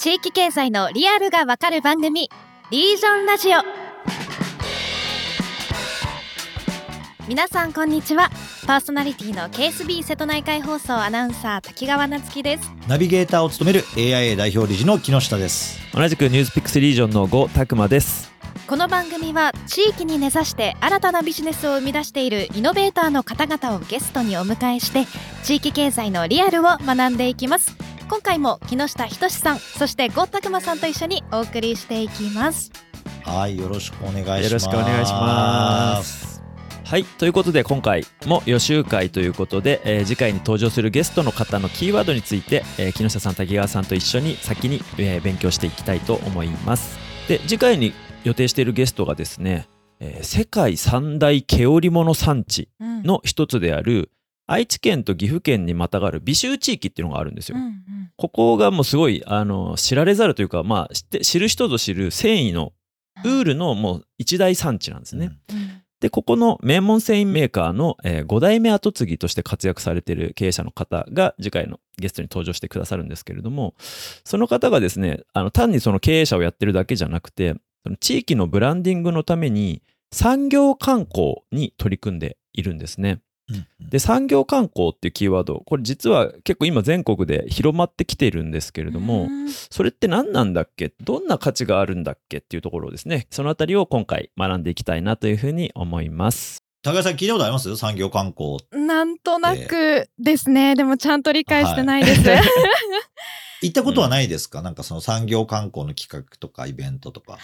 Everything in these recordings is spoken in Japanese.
地域経済のリアルがわかる番組リージョンラジオ。皆さんこんにちは。パーソナリティの KSB 瀬戸内海放送アナウンサー滝川夏樹です。ナビゲーターを務める AIA 代表理事の木下です。同じくニュースピックスリージョンの呉拓磨です。この番組は地域に根ざして新たなビジネスを生み出しているイノベーターの方々をゲストにお迎えして地域経済のリアルを学んでいきます今回も木下仁さんそして呉拓磨さんと一緒にお送りしていきます。はいよろしくお願いします。よろしくお願いします。はいということで今回も予習会ということで、えー次回に登場するゲストの方のキーワードについて、えー木下さん滝川さんと一緒に先に、えー勉強していきたいと思います。で次回に予定しているゲストがですね、えー世界三大毛織物産地うんの一つである愛知県と岐阜県にまたがる美州地域っていうのがあるんですよ、うんうんここがもうすごいあの知られざるというか、まあ、知って知る人ぞ知る繊維のウールのもう一大産地なんですね。うんでここの名門繊維メーカーの、え5代目後継ぎとして活躍されている経営者の方が次回のゲストに登場してくださるんですけれどもその方がですねあの単にその経営者をやってるだけじゃなくてその地域のブランディングのために産業観光に取り組んでいるんですね。うんで産業観光っていうキーワードこれ実は結構今全国で広まってきているんですけれども、うん。それって何なんだっけ？どんな価値があるんだっけっていうところをですね。そのあたりを今回学んでいきたいなというふうに思います。高橋さん聞いたことあります？産業観光なんとなくですね、でもちゃんと理解してないです。行ったことはないですか、なんかその産業観光の企画とかイベントとか。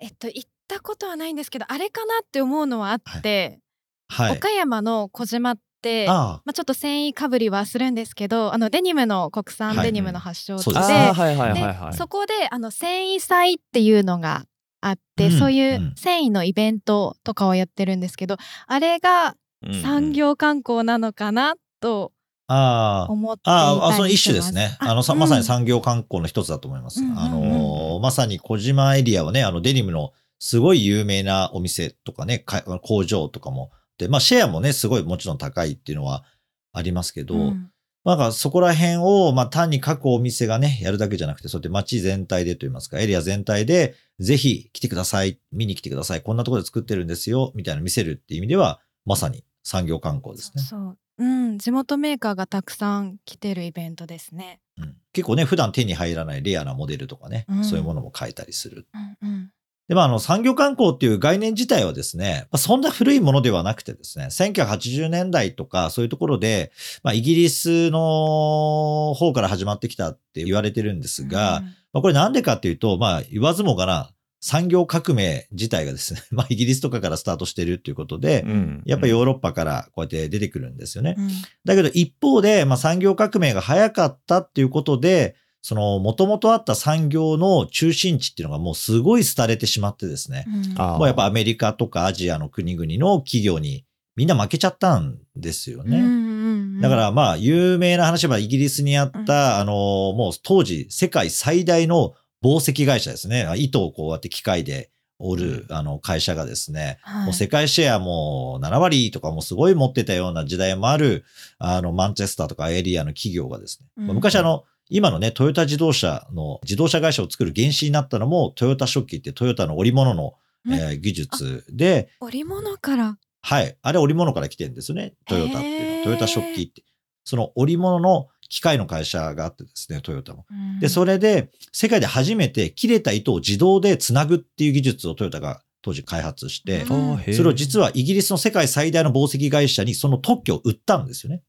えっと行ったことはないんですけどあれかなって思うのはあって、はい岡山の小島ってあまあ、ちょっと繊維かぶりはするんですけどあのデニムの国産はい。デニムの発祥地で,、で。そこであの繊維祭っていうのがあって、うん。そういううん。繊維のイベントとかをやってるんですけどあれがうんうん。産業観光なのかなとああ思っていたりああ、その一種ですね。あの、さうん。まさに産業観光の一つだと思います。うんうんうん。あのー、まさに小島エリアはね、あの、デニムのすごい有名なお店とかね、か工場とかも。で、まあ、シェアもね、すごいもちろん高いっていうのはありますけど、うんなんかそこら辺を、まあ、単に各お店がね、やるだけじゃなくて、そうやって街全体でといいますか、エリア全体で、ぜひ来てください、見に来てください、こんなところで作ってるんですよ、みたいな見せるっていう意味では、まさに産業観光ですね。そううん地元メーカーがたくさん来てるイベントですね。うん結構ね、普段手に入らないレアなモデルとかね、うんそういうものも買えたりする。うんうんで、まあ、あの、産業観光っていう概念自体はですね、まあ、そんな古いものではなくてですね、1980年代とかそういうところで、まあ、イギリスの方から始まってきたって言われてるんですが、まあ、これなんでかっていうと、まあ、言わずもがな、産業革命自体がですね、まあ、イギリスとかからスタートしてるっていうことで、うん。やっぱヨーロッパからこうやって出てくるんですよね。うん。だけど一方で、まあ、産業革命が早かったっていうことで、その、もともとあった産業の中心地っていうのがもうすごい廃れてしまってですね、うん。もうやっぱアメリカとかアジアの国々の企業にみんな負けちゃったんですよね。うんうんうん。だからまあ、有名な話はイギリスにあった、うん。あの、もう当時世界最大の紡績会社ですね。糸をこうやって機械で織る、あの会社がですね、はい。もう世界シェアも7割とかもすごい持ってたような時代もある、あの、マンチェスターとかエリアの企業がですね、うん。まあ昔あの、今のね、トヨタ自動車の自動車会社を作る原資になったのも、トヨタ食器ってトヨタの織物の、うんえー技術で、織物からはい。あれ織物から来てるんですよね。トヨタっていうのは。トヨタ食器って。その織物の機械の会社があってですね、トヨタも。で、それで、世界で初めて切れた糸を自動でつなぐっていう技術をトヨタが当時開発して、それを実はイギリスの世界最大の紡績会社にその特許を売ったんですよね。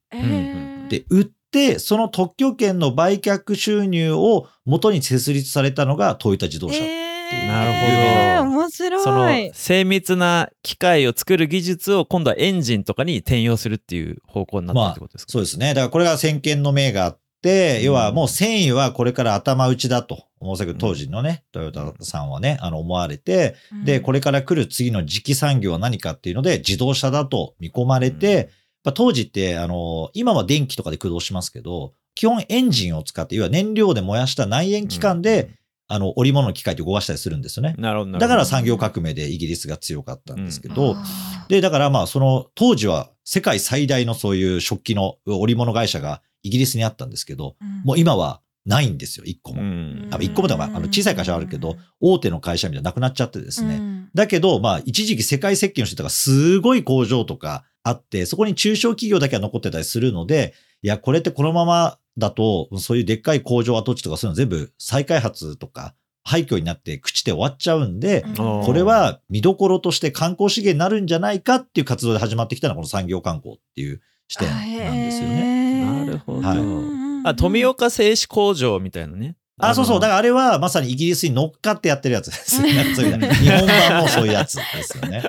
で、売って、その特許権の売却収入を元に設立されたのがトヨタ自動車。えー。なるほど。面白い。その精密な機械を作る技術を今度はエンジンとかに転用するっていう方向になったってことですか、そうですね。だからこれが先見の明があって、うん。要はもう繊維はこれから頭打ちだと、おそらく当時のね、トヨタさんはね、あの思われて、で、これれから来る次の次期産業は何かっていうので、自動車だと見込まれて、まあ当時って、あの、今は電気とかで駆動しますけど、基本エンジンを使って、要は燃料で燃やした内燃機関で、あの、織物の機械って動かしたりするんですよね。なるほどだから産業革命でイギリスが強かったんですけど、あで、だからまあ、その当時は世界最大のそういう食器の織物会社がイギリスにあったんですけど、ーもう今はないんですよ、一個も。うん。個もだから、あの小さい会社はあるけど、大手の会社みたいなくなっちゃってですね。うん。だけど、まあ、一時期世界設計の人とかすごい工場とかあって、そこに中小企業だけは残ってたりするので、いや、これってこのままだと、そういうでっかい工場跡地とかそういうの全部再開発とか廃墟になって朽ちて終わっちゃうんで、うん。これは見どころとして観光資源になるんじゃないかっていう活動で始まってきたのがこの産業観光っていう視点なんですよね。なるほど、はいあ富岡製紙工場みたいなね。あ、そうそう。だかからあれはまさにイギリスに乗っかってやってるやつですよね。そういうね日本版もそういうやつですよね。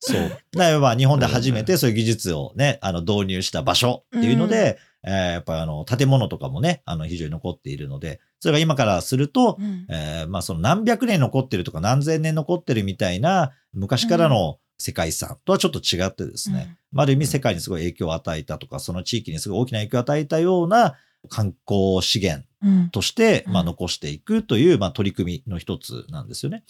そう。だからまあ日本で初めてそういう技術をね、あの導入した場所っていうので、えーやっぱりあの建物とかもね、あの非常に残っているので、それが今からすると、うん。えーまあその何百年残ってるとか何千年残ってるみたいな昔からの世界遺産とはちょっと違ってですね、まあある意味世界にすごい影響を与えたとか、その地域にすごい大きな影響を与えたような観光資源うん。として、うん。まあ、残していくという、まあ、取り組みの一つなんですよね。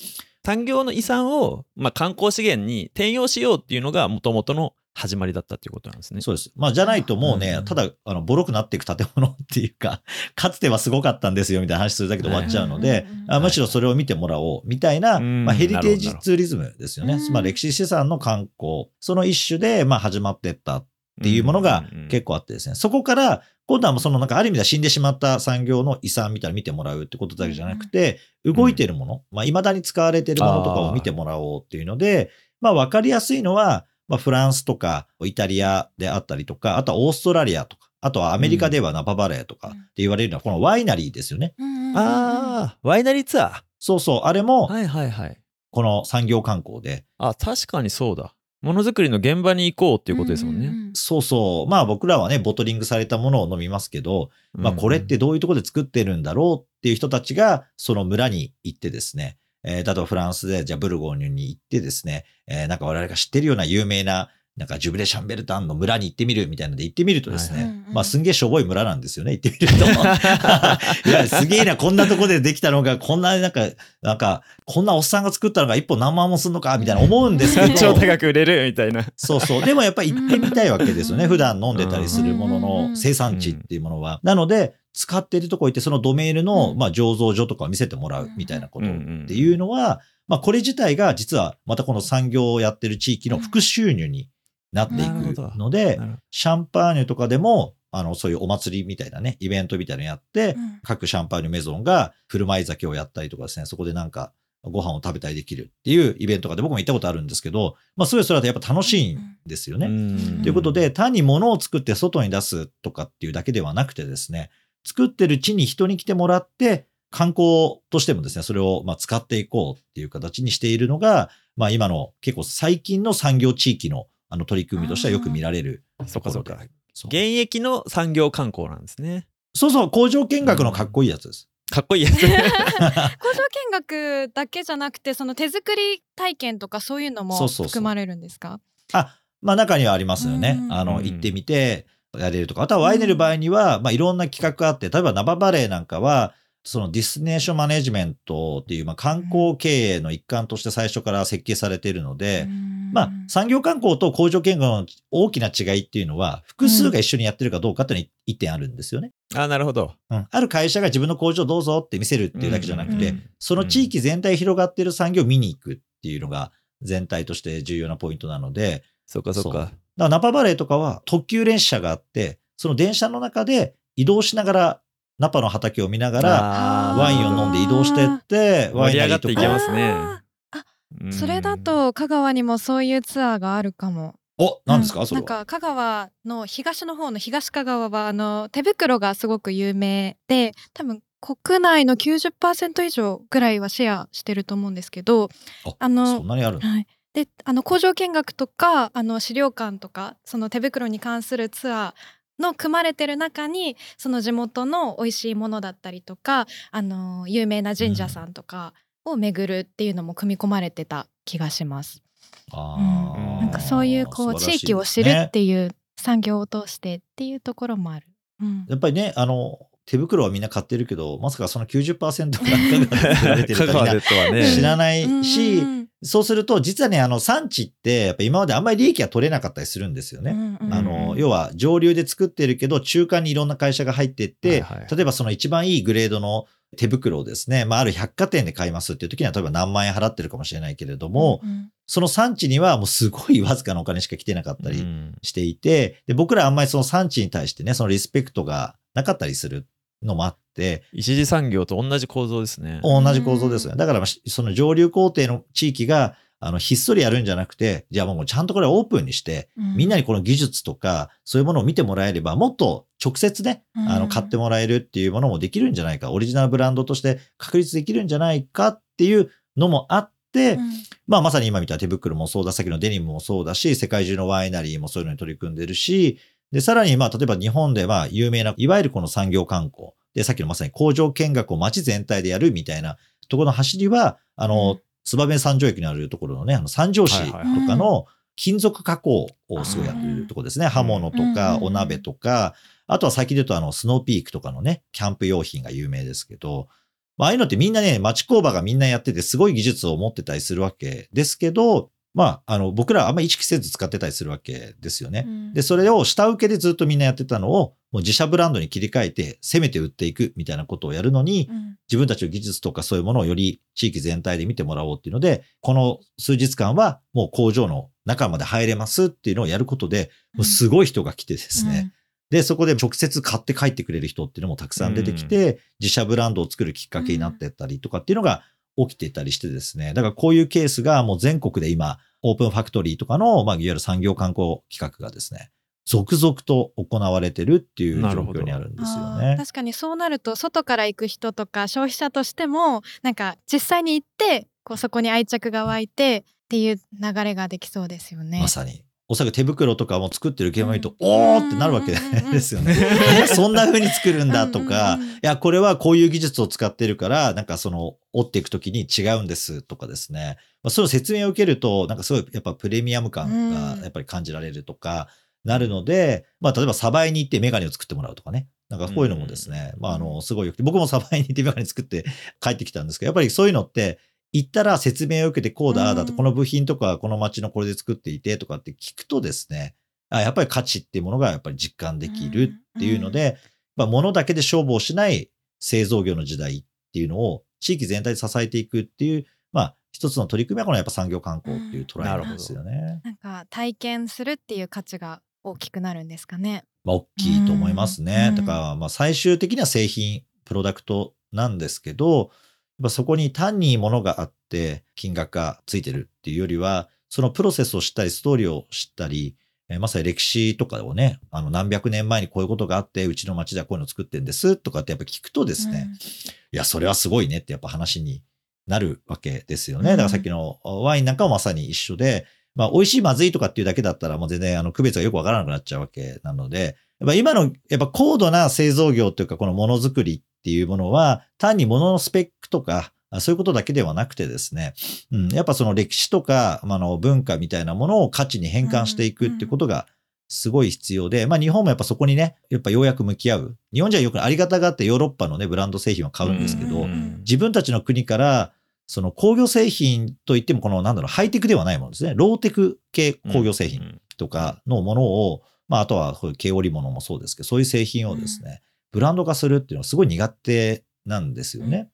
産業の遺産を、まあ、観光資源に転用しようっていうのがもともとの始まりだったっていうことなんですね。そうです。まあ、じゃないともうね、うん。ただ、あの、ボロくなっていく建物っていうか、かつてはすごかったんですよみたいな話するだけで終わっちゃうので、うんあむしろそれを見てもらおうみたいな、うん。まあ、ヘリテージツーリズムですよね。うん。まあ、歴史資産の観光、その一種で、まあ、始まってったっていうものが結構あってですね、そこから、今度はもうそのなんかある意味では死んでしまった産業の遺産みたいなの見てもらうってことだけじゃなくて、動いてるもの、まあ未だに使われてるものとかを見てもらおうっていうので、まあわかりやすいのは、まあフランスとかイタリアであったりとか、あとはオーストラリアとか、あとはアメリカではナパバレーとかって言われるのはこのワイナリーですよね。うんああワイナリーツアそうそう、あれーもはいはいはい。この産業観光で、あ確かにそうだものづくりの現場に行こうっていうことですもんね、ううそうそう、まあ僕らはね、ボトリングされたものを飲みますけど、まあこれってどういうところで作ってるんだろうっていう人たちが、その村に行ってですね、えー例えばフランスで、じゃあブルゴーニュに行ってですね、えーなんか我々が知ってるような有名な、なんかジュブレ・シャンベルタンの村に行ってみるみたいなので行ってみるとですね、はいはいまあすんげえしょぼい村なんですよね、行ってみると。いや、すげえな、こんなとこでできたのが、こんな、なんか、なんか、こんなおっさんが作ったのが一本何万もすんのか、みたいな思うんですけど。超高く売れるみたいなそうそう。でもやっぱり行ってみたいわけですよね。普段飲んでたりするものの生産地っていうものは。なので、使っているとこ行って、そのドメールの、うんまあ、醸造所とかを見せてもらうみたいなことっていうのは、まあ、これ自体が実はまたこの産業をやってる地域の副収入になっていくので、シャンパーニュとかでも、あの、そういうお祭りみたいなね、イベントみたいなのやって、うん。各シャンパーニュメゾンが振る舞い酒をやったりとかですね、そこでなんかご飯を食べたりできるっていうイベントとかで僕も行ったことあるんですけど、まあそれはそれだとやっぱ楽しいんですよね。うん。ということで、単に物を作って外に出すとかっていうだけではなくてですね、作ってる地に人に来てもらって、観光としてもですね、それをまあ使っていこうっていう形にしているのが、まあ今の結構最近の産業地域のあの取り組みとしてはよく見られる。そっかそっか。現役の産業観光なんですね。そうそう、工場見学のかっこいいやつです。かっこいいやつ。工場見学だけじゃなくてその手作り体験とかそういうのも含まれるんですか？あ、まあ中にはありますよね。う。んあの、うん。行ってみてやれるとか。あとはワイネル場合には、まあいろんな企画があって、例えばナババレーなんかは、そのデスティネーションマネジメントっていう、まあ観光経営の一環として最初から設計されているので、まあ産業観光と工場見学の大きな違いっていうのは、複数が一緒にやってるかどうかっていうのに一点あるんですよね。あなるほど。うん。ある会社が自分の工場どうぞって見せるっていうだけじゃなくて、うん。その地域全体広がってる産業を見に行くっていうのが全体として重要なポイントなので、そっかそう。だからナパバレーとかは特急列車があって、その電車の中で移動しながら、ナパの畑を見ながら、ワインを飲んで移動してって、ワイナリーと盛り上がっていけか。ますね。あうんそれだと香川にもそういうツアーがあるかも。お、何ですか、うん。それは。なんか香川の東の方の東香川はあの手袋がすごく有名で多分国内の90%以上ぐらいはシェアしてると思うんですけどああのそんなにあるの？はい、であの工場見学とかあの資料館とかその手袋に関するツアーの組まれてる中にその地元の美味しいものだったりとかあの有名な神社さんとかを巡るっていうのも組み込まれてた気がします。あーーなんかそういうこう地域を知るっていう産業を通してっていうところもある。うんやっぱりね、あの、手袋はみんな買ってるけど、まさかその90%が香川で作られてる香川とはみ。知らないうん。し、うんそうすると、実はね、あの、産地って、やっぱ今まであんまり利益が取れなかったりするんですよね。うんうんあの、要は上流で作ってるけど、中間にいろんな会社が入ってって、はいはい例えばその一番いいグレードの手袋をですね、まあ、ある百貨店で買いますっていう時には、例えば何万円払ってるかもしれないけれども、うんその産地にはもうすごいわずかなお金しか来てなかったりうん。していて、で、僕らあんまりその産地に対してね、そのリスペクトがなかったりするのもあって、一次産業と同じ構造ですね。同じ構造ですよ。ね。だから、その上流工程の地域が、あの、ひっそりやるんじゃなくて、じゃあもうちゃんとこれオープンにして、うん。みんなにこの技術とか、そういうものを見てもらえれば、もっと直接ね、あの、うん買ってもらえるっていうものもできるんじゃないか、オリジナルブランドとして確立できるんじゃないかっていうのもあって、うん。まあまさに今見た手袋もそうだ、さっきのデニムもそうだし、世界中のワイナリーもそういうのに取り組んでるし、で、さらにまあ例えば日本では有名な、いわゆるこの産業観光。で、さっきのまさに工場見学を街全体でやるみたいなところの走りは、あの、うん燕三条駅にあるところのね、あの三条市とかの金属加工をすごいやってるところですね。刃物とかうんお鍋とか、あとは先で言うとあの、スノーピークとかのね、キャンプ用品が有名ですけど、まあ、ああいうのってみんなね、町工場がみんなやっててすごい技術を持ってたりするわけですけど、まあ、あの、僕らはあんまり意識せず使ってたりするわけですよね。うん。で、それを下請けでずっとみんなやってたのを、もう自社ブランドに切り替えて、攻めて売っていくみたいなことをやるのに、うん。自分たちの技術とかそういうものをより地域全体で見てもらおうっていうので、この数日間はもう工場の中まで入れますっていうのをやることで、もうすごい人が来てですね、で、そこで直接買って帰ってくれる人っていうのもたくさん出てきて、自社ブランドを作るきっかけになってったりとかっていうのが起きていたりしてですね。だからこういうケースがもう全国で今、オープンファクトリーとかの、まあ、いわゆる産業観光企画がですね、続々と行われてるっていう状況にあるんですよね。確かにそうなると外から行く人とか消費者としてもなんか実際に行ってこうそこに愛着が湧いてっていう流れができそうですよね。まさに。おそらく手袋とかも作ってる現場見ると、うんおーってなるわけ ですよね。え そんな風に作るんだとか、いや、これはこういう技術を使ってるから、なんかその、折っていくときに違うんですとかですね。まあ、その説明を受けると、なんかすごいやっぱプレミアム感がやっぱり感じられるとか、なるので、まあ例えばサバイに行ってメガネを作ってもらうとかね。なんかこういうのもですね、まああの、すごいよくて、僕もサバイに行ってメガネ作って帰ってきたんですけど、やっぱりそういうのって、行ったら説明を受けてこうだ、ああだと、うんこの部品とかこの街のこれで作っていてとかって聞くとですね、あやっぱり価値っていうものがやっぱり実感できるっていうので、まあ物だけで勝負をしない製造業の時代っていうのを地域全体で支えていくっていう、まあ一つの取り組みはこのやっぱ産業観光っていう捉えなんですよね。なんか体験するっていう価値が大きくなるんですかね。まあ大きいと思いますね。うんだからまあ最終的には製品、プロダクトなんですけど、ぱそこに単に物があって金額がついてるっていうよりは、そのプロセスを知ったり、ストーリーを知ったり、えーまさに歴史とかをね、あの何百年前にこういうことがあって、うちの町ではこういうのを作ってんですとかってやっぱ聞くとですね、いや、それはすごいねってやっぱ話になるわけですよね。うんだからさっきのワインなんかもまさに一緒で、まあ美味しいまずいとかっていうだけだったらもう全然あの区別がよくわからなくなっちゃうわけなので、やっぱ今のやっぱ高度な製造業というかこのものづくりっていうものは単にもののスペックとかあそういうことだけではなくてですね、うん、やっぱその歴史とか、まあ、あの文化みたいなものを価値に変換していくってことがすごい必要で、まあ日本もやっぱそこにね、やっぱようやく向き合う。日本じゃよくありがたがってヨーロッパのね、ブランド製品を買うんですけど、うん自分たちの国から、その工業製品といっても、このなんだろう、ハイテクではないものですね。ローテク系工業製品とかのものを、まあ、あとはこういう毛織物もそうですけど、そういう製品をですね、ブランド化するっていうのはすごい苦手なんですよね。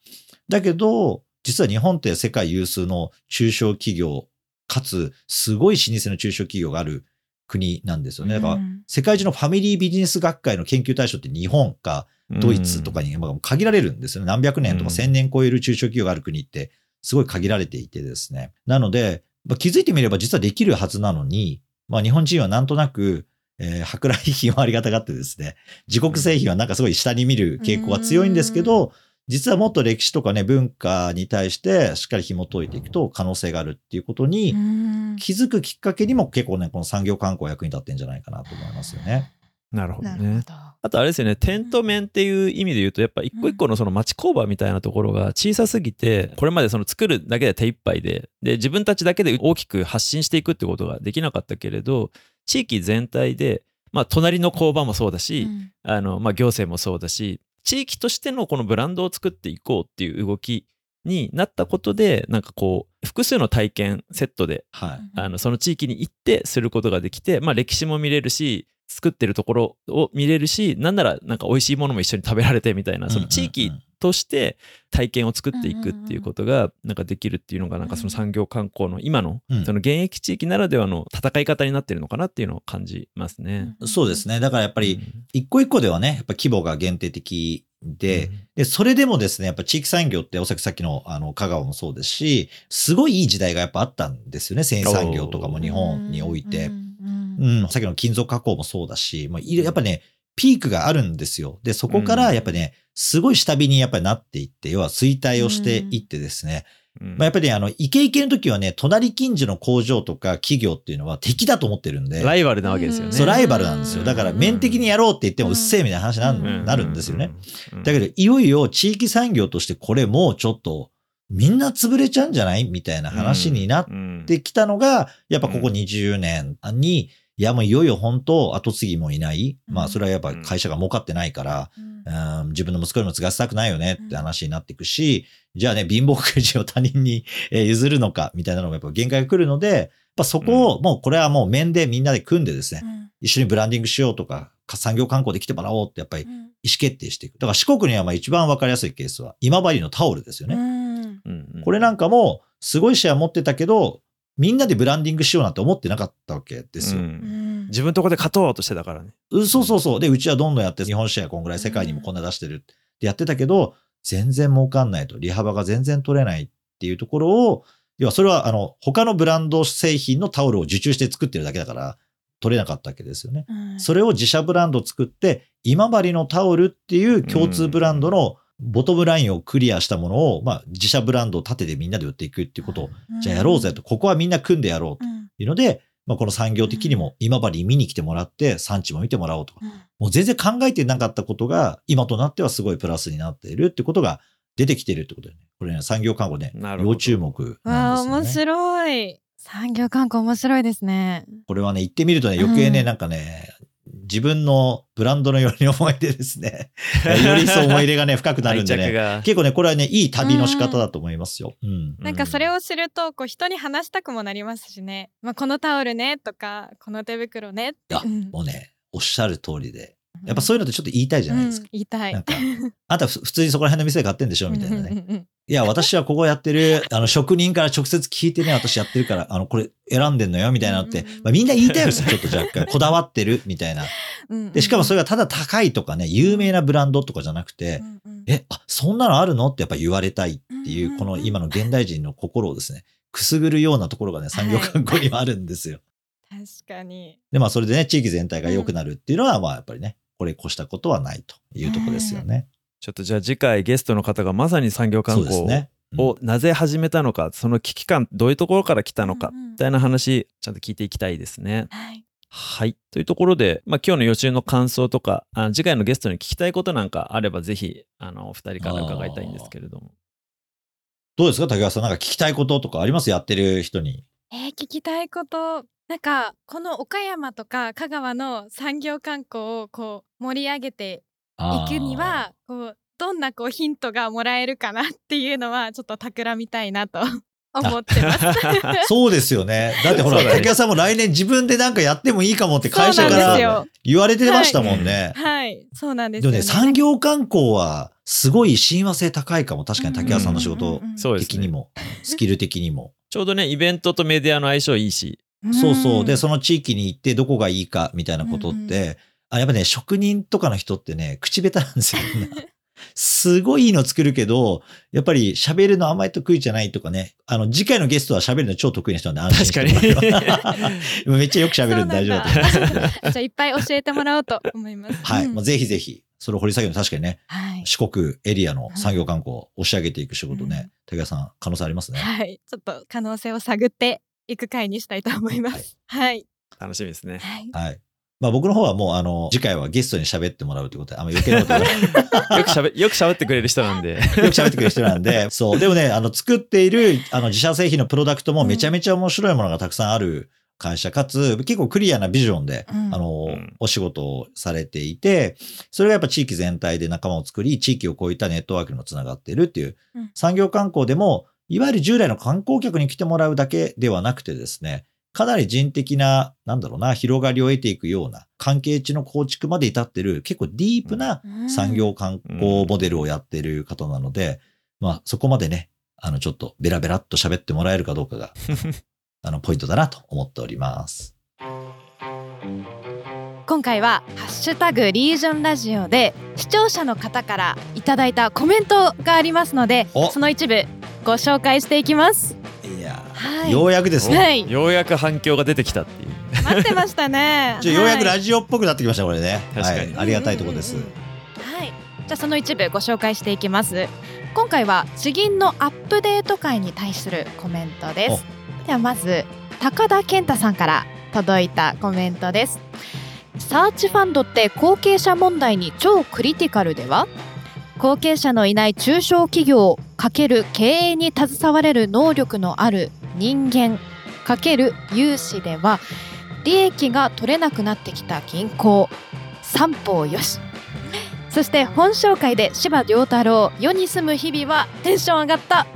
だけど、実は日本って世界有数の中小企業、かつ、すごい老舗の中小企業がある国なんですよね。だから、うん世界中のファミリービジネス学会の研究対象って日本かドイツとかにまあ限られるんですよね。何百年とかうん千年超える中小企業がある国ってすごい限られていてですね。なので、まあ気づいてみれば実はできるはずなのに、まあ日本人はなんとなく、えー、舶来品はありがたがってですね、自国製品はなんかすごい下に見る傾向は強いんですけど、実はもっと歴史とかね、文化に対してしっかり紐解いていくと可能性があるっていうことにうん気づくきっかけにも結構ね、この産業観光役に立ってんじゃないかなと思いますよね。なるほどね。ど。あとあれですよね、点と面っていう意味で言うと、やっぱ一個一個のその町工場みたいなところが小さすぎて、これまでその作るだけで手一杯で、で、自分たちだけで大きく発信していくってことができなかったけれど、地域全体で、まあ、隣の工場もそうだし、うんあの、まあ、行政もそうだし、地域としてのこのブランドを作っていこうっていう動きになったことでなんかこう複数の体験セットではい。あのその地域に行ってすることができて、まあ、歴史も見れるし作ってるところを見れるしなんならなんか美味しいものも一緒に食べられてみたいなその地域として体験を作っていくっていうことがなんかできるっていうのがなんかその産業観光の今のうんその現役地域ならではの戦い方になってるのかなっていうのを感じますね。そうですね。だからやっぱり、一個一個ではね、やっぱ規模が限定的で、で、それでもですね、やっぱ地域産業って、おそらくさっきの、あの、香川もそうですし、すごいいい時代がやっぱあったんですよね。繊維産業とかも日本において。うん、さっきの金属加工もそうだし、やっぱね、ピークがあるんですよ。で、そこからやっぱね、すごい下火にやっぱりなっていって、要は衰退をしていってですね、うん。まあ、やっぱりね、あの、イケイケの時はね、隣近所の工場とか企業っていうのは敵だと思ってるんで、ライバルなわけですよね。そう、ライバルなんですよ。うんだから、面的にやろうって言ってもうっせえみたいな話になるんですよね。。うん。だけど、いよいよ地域産業としてこれもうちょっと、みんな潰れちゃうんじゃないみたいな話になっうんてきたのが、やっぱここ20年に、いやもういよいよ本当後継ぎもいない。まあそれはやっぱ会社が儲かってないから、うん。自分の息子にも継がせたくないよねって話になっていくし、じゃあね、貧乏くじを他人にえー譲るのかみたいなのもやっぱ限界が来るので、やっぱそこをもうこれはもう面でみんなで組んでですね、一緒にブランディングしようとか、産業観光で来てもらおうってやっぱり意思決定していく。だから四国にはまあ一番わかりやすいケースは今治のタオルですよね。うん。これなんかもすごいシェア持ってたけど、みんなでブランディングしようなんて思ってなかったわけですよ。うん自分とこで勝とうとしてたからね。うんそうそうそう。で、うちはどんどんやって、日本シェアこんぐらい世界にもこんな出してるってやってたけど、全然儲かんないと。利幅が全然取れないっていうところを、要はそれはあの、他のブランド製品のタオルを受注して作ってるだけだから、取れなかったわけですよね。それを自社ブランドを作って、今治のタオルっていう共通ブランドのボトムラインをクリアしたものを、まあ、自社ブランドを立ててみんなで売っていくっていうことを、じゃあやろうぜと、ここはみんな組んでやろうというので、まあ、この産業的にも今治に見に来てもらって、産地も見てもらおうとか、もう全然考えてなかったことが、今となってはすごいプラスになっているってことが出てきているってことでね。これね、産業観光ね要注目わあ面なんですよね。白い。産業観光面白いですね。これはね、行ってみるとね、余計ね、うん。なんかね、自分のブランドのように思い出ですね。より一層思い入れがね、深くなるんでね。結構ね、これはね、いい旅の仕方だと思いますよ。うん。なんかそれを知るとこう人に話したくもなりますしね、まあ、このタオルねとかこの手袋ねっていやうんもうね、おっしゃる通りで。やっぱそういうのってちょっと言いたいじゃないですか。うん言いたいなんか、あんたふ普通にそこら辺の店で買ってんでしょみたいなね。いや、私はここやってる、あの、職人から直接聞いてね、私やってるから、あの、これ選んでんのよ、みたいなのってまあ、みんな言いたいですよ、ちょっと若干。こだわってる、みたいな。で、しかもそれがただ高いとかね、有名なブランドとかじゃなくてえ、あ、そんなのあるのってやっぱ言われたいっていう、この今の現代人の心をですね、くすぐるようなところがね、産業観光にはあるんですよ。確かにで、まあ、それでね、地域全体が良くなるっていうのは、まあ、やっぱりね、これ越したことはないというところですよね。ちょっとじゃあ次回ゲストの方がまさに産業観光ね。うんをなぜ始めたのか、その危機感どういうところから来たのかうんうんみたいな話ちゃんと聞いていきたいですね。はいはい。というところで、まあ、今日の予習の感想とかあ次回のゲストに聞きたいことなんかあればぜひあのお二人から伺いたいんですけれども。どうですか竹川さん、なんか聞きたいこととかあります？やってる人に。えー聞きたいことなんかこの岡山とか香川の産業観光をこう盛り上げていくにはこうどんなこうヒントがもらえるかなっていうのはちょっと企みたいなと思ってます。そうですよね。だってほら、竹川さんも来年自分でなんかやってもいいかもって会社からなんですよ。言われてましたもんね。はい、そうなんですよね。でもね、産業観光はすごい親和性高いかも。確かに竹川さんの仕事うんうんうんそうですね的にも、スキル的にも。ちょうどねイベントとメディアの相性いいし。そうそう。で、んその地域に行ってどこがいいかみたいなことって、うんあやっぱね、職人とかの人ってね、口下手なんですよ。みんな すごいいいの作るけど、やっぱり喋るのあんまり得意じゃないとかね。あの、次回のゲストは喋るの超得意な人なんで安心してもらえば めっちゃよく喋るんで大丈夫だと思います。じゃあいっぱい教えてもらおうと思います。はい。うんまあ、ぜひぜひ、それを掘り下げるの確かにね、はい。四国エリアの産業観光を押し上げていく仕事うんね、竹川さん、可能性ありますね。はい。ちょっと可能性を探っていく回にしたいと思います。はい。楽しみですね。はい。はい。まあ僕の方はもう、あの、次回はゲストに喋ってもらうということで、あんま余計なこと言わない。よくしゃべよく喋ってくれる人なんで。よく喋ってくれる人なんで、そう。でもね、あの、作っている、あの、自社製品のプロダクトもめちゃめちゃ面白いものがたくさんある会社かつ結構クリアなビジョンで、うん。あの、うん。お仕事をされていて、それがやっぱ地域全体で仲間を作り、地域を超えたネットワークにもつながっているっていう、うん。産業観光でも、いわゆる従来の観光客に来てもらうだけではなくてですね、かなり人的な、なんだろうな、広がりを得ていくような関係値の構築まで至ってる結構ディープな産業観光モデルをやっている方なので、まあそこまでね、あのちょっとベラベラっと喋ってもらえるかどうかが、あのポイントだなと思っております。今回はハッシュタグリージョンラジオで視聴者の方からいただいたコメントがありますのでお。その一部ご紹介していきます。いやー、はい。ようやくですね。はい。ようやく反響が出てきたっていう。待ってましたね。ちょようやくはい。ラジオっぽくなってきました、これね。確かに。はい。ありがたいところです。うんうんうん。はい。じゃあその一部ご紹介していきます。今回は地銀のアップデート会に対するコメントですではまず高田健太さんから届いたコメントです。サーチファンドって後継者問題に超クリティカルでは？後継者のいない中小企業×経営に携われる能力のある人間×融資では？利益が取れなくなってきた銀行。三方よし。そして本紹介で柴良太郎世に住む日々はテンション上がった。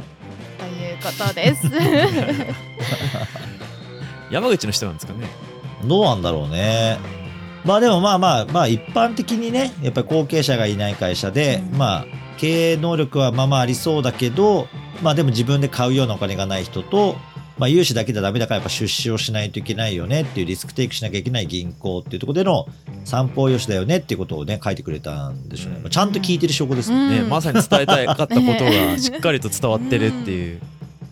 いうことです山口の人なんですかねどうなんだろうね。まあでもまあまあまあ一般的にね、やっぱり後継者がいない会社で、うんまあ経営能力はまあまあありそうだけど、まあでも自分で買うようなお金がない人と、まあ融資だけじゃダメだからやっぱ出資をしないといけないよねっていうリスクテイクしなきゃいけない銀行っていうところでの三方よしだよねっていうことをね書いてくれたんでしょうね。うんちゃんと聞いてる証拠ですね。うんまさに伝えたかったことがしっかりと伝わってるっていう、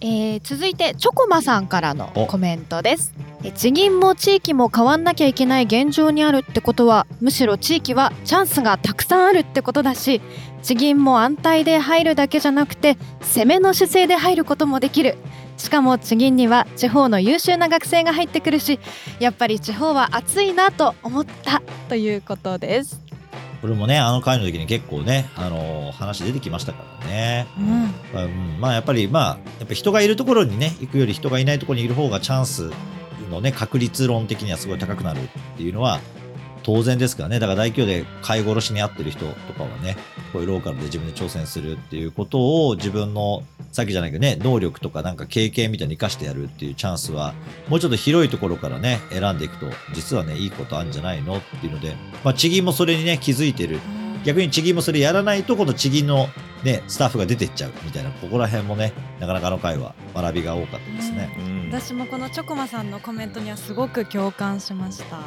えー続いてチョコマさんからのコメントです。え地銀も地域も変わんなきゃいけない現状にあるってことはむしろ地域はチャンスがたくさんあるってことだし地銀も安泰で入るだけじゃなくて攻めの姿勢で入ることもできる。しかも地銀には地方の優秀な学生が入ってくるしやっぱり地方は熱いなと思ったということです。これもね、あの回の時に結構ね、あのー話出てきましたからね。うんまあうんまあやっぱりまあやっぱ人がいるところにね行くより人がいないところにいる方がチャンスのね確率論的にはすごい高くなるっていうのは当然ですからね。だから大企業で買い殺しに遭ってる人とかはねこういうローカルで自分で挑戦するっていうことを自分のさっきじゃないけどね能力とかなんか経験みたいに生かしてやるっていうチャンスはもうちょっと広いところからね選んでいくと実はねいいことあるんじゃないのっていうのでまあ地銀もそれにね気づいてる。逆に地銀もそれやらないとこの地銀のねスタッフが出てっちゃうみたいなここら辺もねなかなかあの回は学びが多かったですね。うん。私もこのチョコマさんのコメントにはすごく共感しました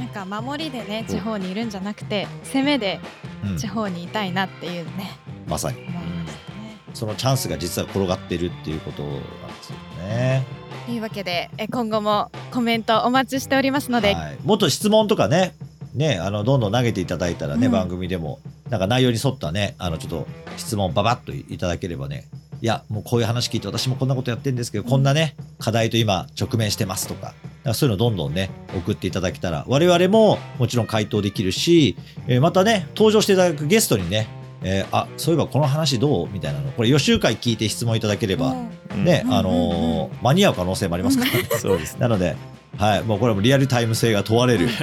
なんか守りでね地方にいるんじゃなくて攻めでうん。地方にいたいなっていうね、まさに。思いましたね。そのチャンスが実は転がってるっていうことなんですよね。というわけでえ今後もコメントお待ちしておりますので、はい、もっと質問とかねねあのどんどん投げていただいたらね、うん。番組でもなんか内容に沿ったねあのちょっと質問ババッといただければねいやもうこういう話聞いて私もこんなことやってるんですけど、こんなね課題と今直面してますとかなんかそういうのどんどんね送っていただけたら我々ももちろん回答できるし、えーまたね登場していただくゲストにねえーあそういえばこの話どう？みたいなの。これ予習会聞いて質問いただければ、うん。ね、うんあのー間に合う可能性もありますからね。そうですね。なので、はい、もうこれはもうリアルタイム性が問われる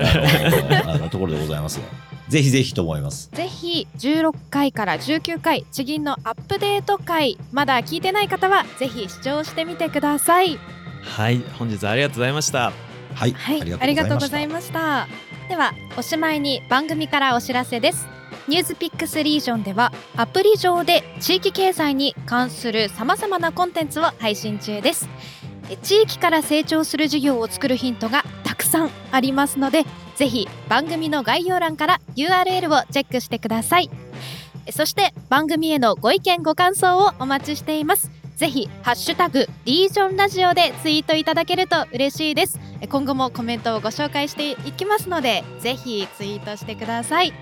あのあのところでございますが、ぜひぜひと思います。ぜひ16回から19回地銀のアップデート回まだ聞いてない方はぜひ視聴してみてくださいはい本日はありがとうございましたはい、はい、ありがとうございました。では、おしまいに番組からお知らせです。ニュースピックスリージョンでは、アプリ上で地域経済に関する様々なコンテンツを配信中です。え地域から成長する事業を作るヒントがたくさんありますので、ぜひ番組の概要欄から URL をチェックしてください。えそして番組へのご意見ご感想をお待ちしています。ぜひ、ハッシュタグ、リージョンラジオでツイートいただけると嬉しいです。え今後もコメントをご紹介していきますので、ぜひツイートしてください。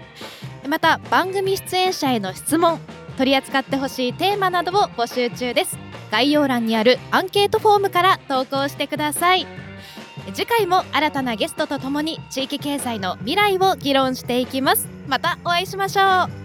また、番組出演者への質問、取り扱ってほしいテーマなどを募集中です。概要欄にあるアンケートフォームから投稿してください。次回も新たなゲストとともに地域経済の未来を議論していきます。またお会いしましょう。